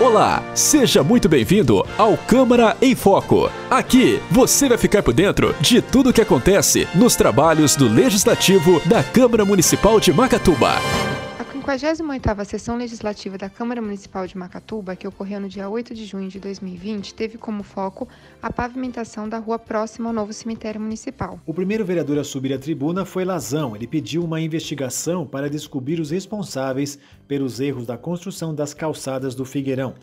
Olá, seja muito bem-vindo ao Câmara em Foco. Aqui você vai ficar por dentro de tudo o que acontece nos trabalhos do Legislativo da Câmara Municipal de Macatuba. A 58ª Sessão Legislativa da Câmara Municipal de Macatuba, que ocorreu no dia 8 de junho de 2020, teve como foco a pavimentação da rua próxima ao novo cemitério municipal. O primeiro vereador a subir à tribuna foi Lazão. Ele pediu uma investigação para descobrir os responsáveis pelos erros da construção das calçadas do Figueirão.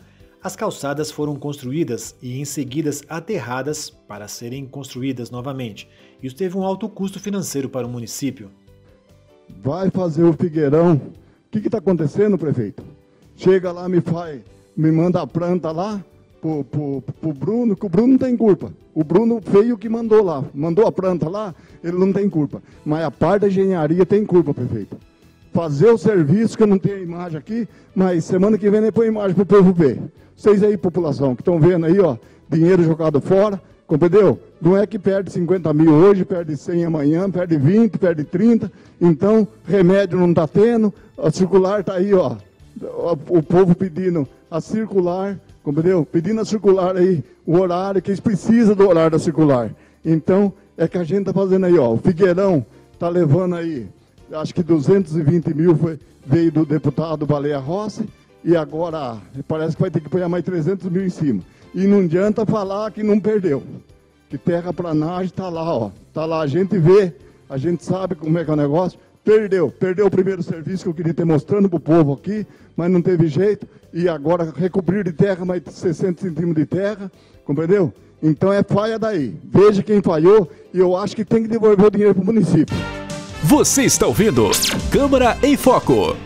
As calçadas foram construídas e em seguida aterradas para serem construídas novamente. Isso teve um alto custo financeiro para o município. Vai fazer o Figueirão que está acontecendo, prefeito? Chega lá, me faz, me manda a planta lá pro, pro Bruno, que o Bruno não tem culpa. O Bruno veio que mandou lá, mandou a planta lá, ele não tem culpa. Mas a parte da engenharia tem culpa, prefeito. Fazer o serviço, que eu não tenho imagem aqui, mas semana que vem nem põe imagem para o povo ver. Vocês aí, população, que estão vendo aí, ó, dinheiro jogado fora, Compreendeu? Não é que perde 50 mil hoje, perde 100 amanhã, perde 20, perde 30. Então, remédio não está tendo, a circular está aí, ó. O povo pedindo a circular, compreendeu? Pedindo a circular aí, o horário, que eles precisam do horário da circular. Então, é que a gente está fazendo aí, ó. O Figueirão está levando aí, acho que 220 mil foi, veio do deputado Baleia Rossi, e agora parece que vai ter que pôr mais 300 mil em cima. E não adianta falar que não perdeu. Que terraplanagem está lá, ó. Está lá, a gente vê, a gente sabe como é que é o negócio. Perdeu, perdeu o primeiro serviço que eu queria ter mostrando para o povo aqui, mas não teve jeito. E agora recobrir de terra mais 60 centímetros de terra, compreendeu? Então é falha daí. Veja quem falhou e eu acho que tem que devolver o dinheiro para o município. Você está ouvindo Câmara em Foco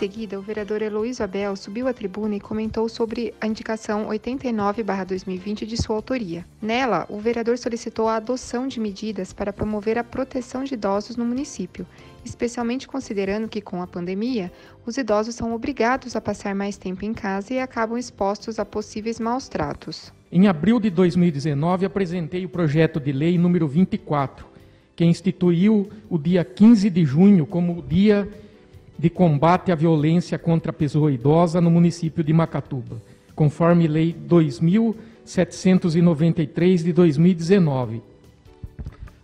seguida, o vereador Heloísio Abel subiu à tribuna e comentou sobre a indicação 89-2020 de sua autoria. Nela, o vereador solicitou a adoção de medidas para promover a proteção de idosos no município, especialmente considerando que, com a pandemia, os idosos são obrigados a passar mais tempo em casa e acabam expostos a possíveis maus tratos. Em abril de 2019, apresentei o projeto de lei número 24, que instituiu o dia 15 de junho como o Dia de combate à violência contra a pessoa idosa no município de Macatuba, conforme Lei 2793 de 2019.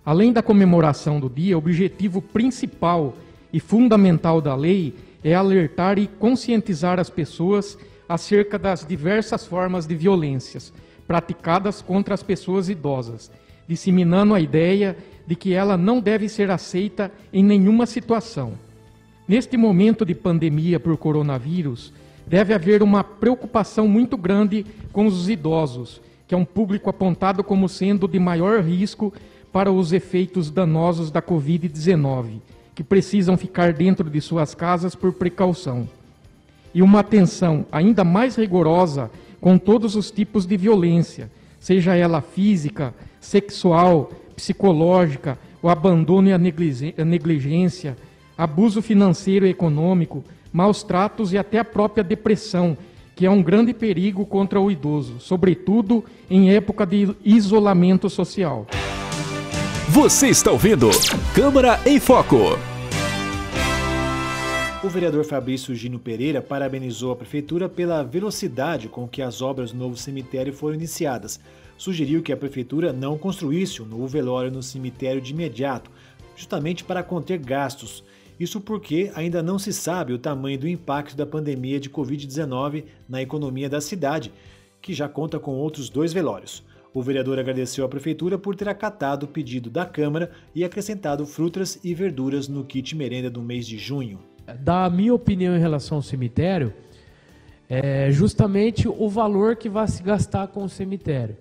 Além da comemoração do dia, o objetivo principal e fundamental da lei é alertar e conscientizar as pessoas acerca das diversas formas de violências praticadas contra as pessoas idosas, disseminando a ideia de que ela não deve ser aceita em nenhuma situação Neste momento de pandemia por coronavírus, deve haver uma preocupação muito grande com os idosos, que é um público apontado como sendo de maior risco para os efeitos danosos da Covid-19, que precisam ficar dentro de suas casas por precaução. E uma atenção ainda mais rigorosa com todos os tipos de violência, seja ela física, sexual, psicológica, o abandono e a negligência abuso financeiro e econômico, maus tratos e até a própria depressão, que é um grande perigo contra o idoso, sobretudo em época de isolamento social. Você está ouvindo Câmara em Foco. O vereador Fabrício Gino Pereira parabenizou a prefeitura pela velocidade com que as obras do novo cemitério foram iniciadas. Sugeriu que a prefeitura não construísse um novo velório no cemitério de imediato, justamente para conter gastos. Isso porque ainda não se sabe o tamanho do impacto da pandemia de Covid-19 na economia da cidade, que já conta com outros dois velórios. O vereador agradeceu à prefeitura por ter acatado o pedido da Câmara e acrescentado frutas e verduras no kit merenda do mês de junho. Da minha opinião em relação ao cemitério, é justamente o valor que vai se gastar com o cemitério.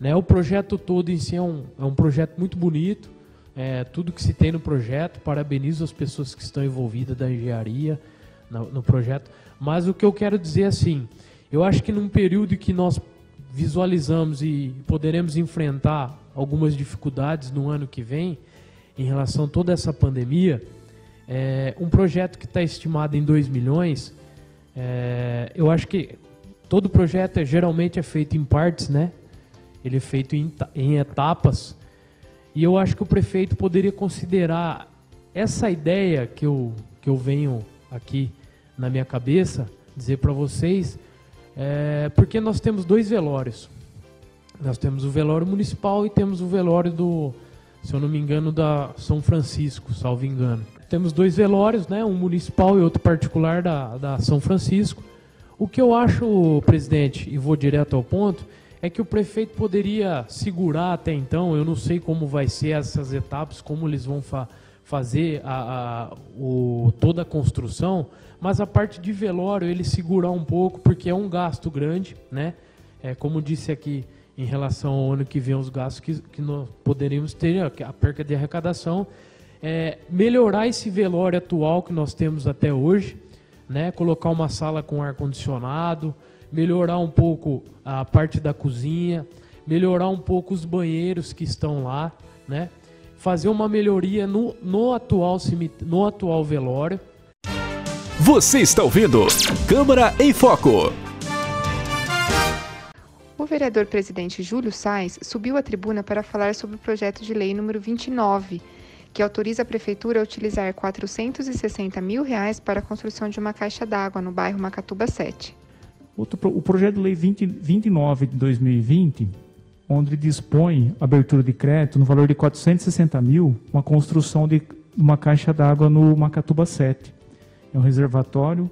Né? O projeto todo em si é um, é um projeto muito bonito, é, tudo que se tem no projeto. Parabenizo as pessoas que estão envolvidas da engenharia no, no projeto. Mas o que eu quero dizer assim, eu acho que num período que nós visualizamos e poderemos enfrentar algumas dificuldades no ano que vem em relação a toda essa pandemia, é, um projeto que está estimado em 2 milhões, é, eu acho que todo projeto é, geralmente é feito em partes, né? Ele é feito em, em etapas e eu acho que o prefeito poderia considerar essa ideia que eu, que eu venho aqui na minha cabeça, dizer para vocês, é, porque nós temos dois velórios. Nós temos o velório municipal e temos o velório do, se eu não me engano, da São Francisco, salvo engano. Temos dois velórios, né, um municipal e outro particular da, da São Francisco. O que eu acho, presidente, e vou direto ao ponto, é que o prefeito poderia segurar até então, eu não sei como vai ser essas etapas, como eles vão fa fazer a, a, o, toda a construção, mas a parte de velório ele segurar um pouco, porque é um gasto grande, né? É, como disse aqui, em relação ao ano que vem, os gastos que, que nós poderíamos ter, a perca de arrecadação, é, melhorar esse velório atual que nós temos até hoje, né? Colocar uma sala com ar-condicionado, melhorar um pouco a parte da cozinha, melhorar um pouco os banheiros que estão lá, né? Fazer uma melhoria no, no, atual, no atual velório. Você está ouvindo Câmara em Foco. O vereador presidente Júlio Sainz subiu à tribuna para falar sobre o projeto de lei número 29, que autoriza a prefeitura a utilizar 460 mil reais para a construção de uma caixa d'água no bairro Macatuba 7. Outro, o projeto de lei 20, 29 de 2020, onde dispõe abertura de crédito no valor de 460 mil, uma construção de uma caixa d'água no Macatuba 7. É um reservatório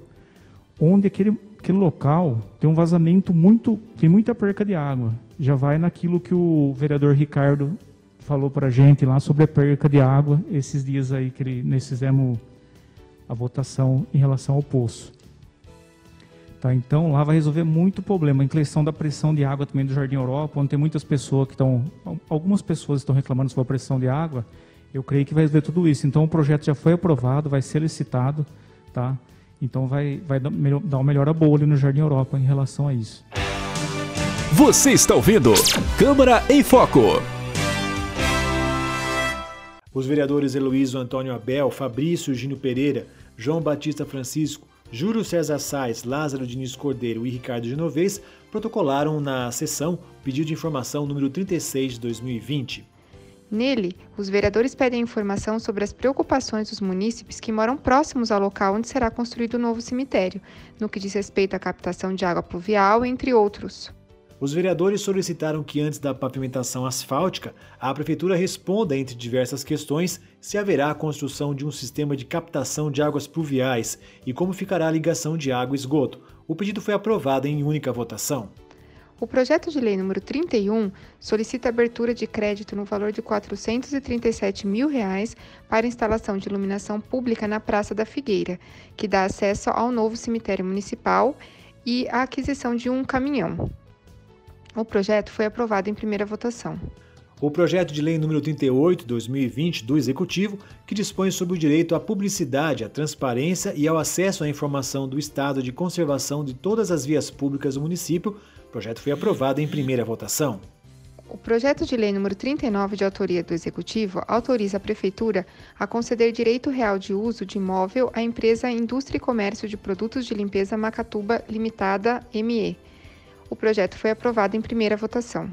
onde aquele, aquele local tem um vazamento muito, tem muita perca de água. Já vai naquilo que o vereador Ricardo falou para a gente lá sobre a perca de água esses dias aí que ele, nós fizemos a votação em relação ao poço. Tá, então lá vai resolver muito problema. A questão da pressão de água também do Jardim Europa, onde tem muitas pessoas que estão. Algumas pessoas estão reclamando sobre a pressão de água. Eu creio que vai resolver tudo isso. Então o projeto já foi aprovado, vai ser licitado. Tá? Então vai, vai dar uma melhora boa ali no Jardim Europa em relação a isso. Você está ouvindo Câmara em Foco. Os vereadores Heloísio Antônio Abel, Fabrício Gino Pereira, João Batista Francisco, Júlio César Sais, Lázaro Diniz Cordeiro e Ricardo Genovez protocolaram na sessão pedido de informação número 36 de 2020. Nele, os vereadores pedem informação sobre as preocupações dos munícipes que moram próximos ao local onde será construído o novo cemitério, no que diz respeito à captação de água pluvial, entre outros. Os vereadores solicitaram que, antes da pavimentação asfáltica, a Prefeitura responda, entre diversas questões, se haverá a construção de um sistema de captação de águas pluviais e como ficará a ligação de água e esgoto. O pedido foi aprovado em única votação. O projeto de lei número 31 solicita abertura de crédito no valor de 437 mil reais para instalação de iluminação pública na Praça da Figueira, que dá acesso ao novo cemitério municipal e a aquisição de um caminhão. O projeto foi aprovado em primeira votação. O projeto de lei número 38 de 2020 do Executivo, que dispõe sobre o direito à publicidade, à transparência e ao acesso à informação do estado de conservação de todas as vias públicas do município, o projeto foi aprovado em primeira votação. O projeto de lei número 39 de autoria do Executivo autoriza a Prefeitura a conceder direito real de uso de imóvel à empresa Indústria e Comércio de Produtos de Limpeza Macatuba Limitada ME o projeto foi aprovado em primeira votação.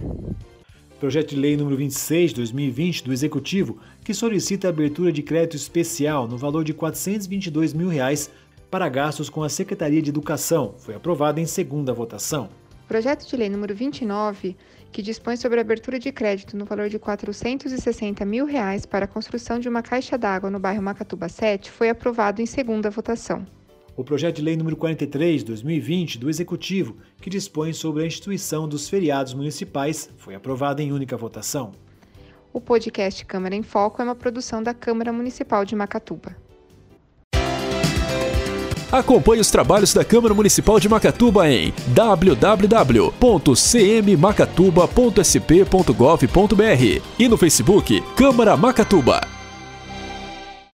Projeto de Lei número 26 de 2020 do Executivo, que solicita a abertura de crédito especial no valor de 422 mil reais para gastos com a Secretaria de Educação, foi aprovado em segunda votação. Projeto de Lei número 29, que dispõe sobre a abertura de crédito no valor de 460 mil reais para a construção de uma caixa d'água no bairro Macatuba 7, foi aprovado em segunda votação. O projeto de lei número 43 de 2020 do Executivo, que dispõe sobre a instituição dos feriados municipais, foi aprovado em única votação. O podcast Câmara em Foco é uma produção da Câmara Municipal de Macatuba. Acompanhe os trabalhos da Câmara Municipal de Macatuba em www.cmmacatuba.sp.gov.br e no Facebook Câmara Macatuba.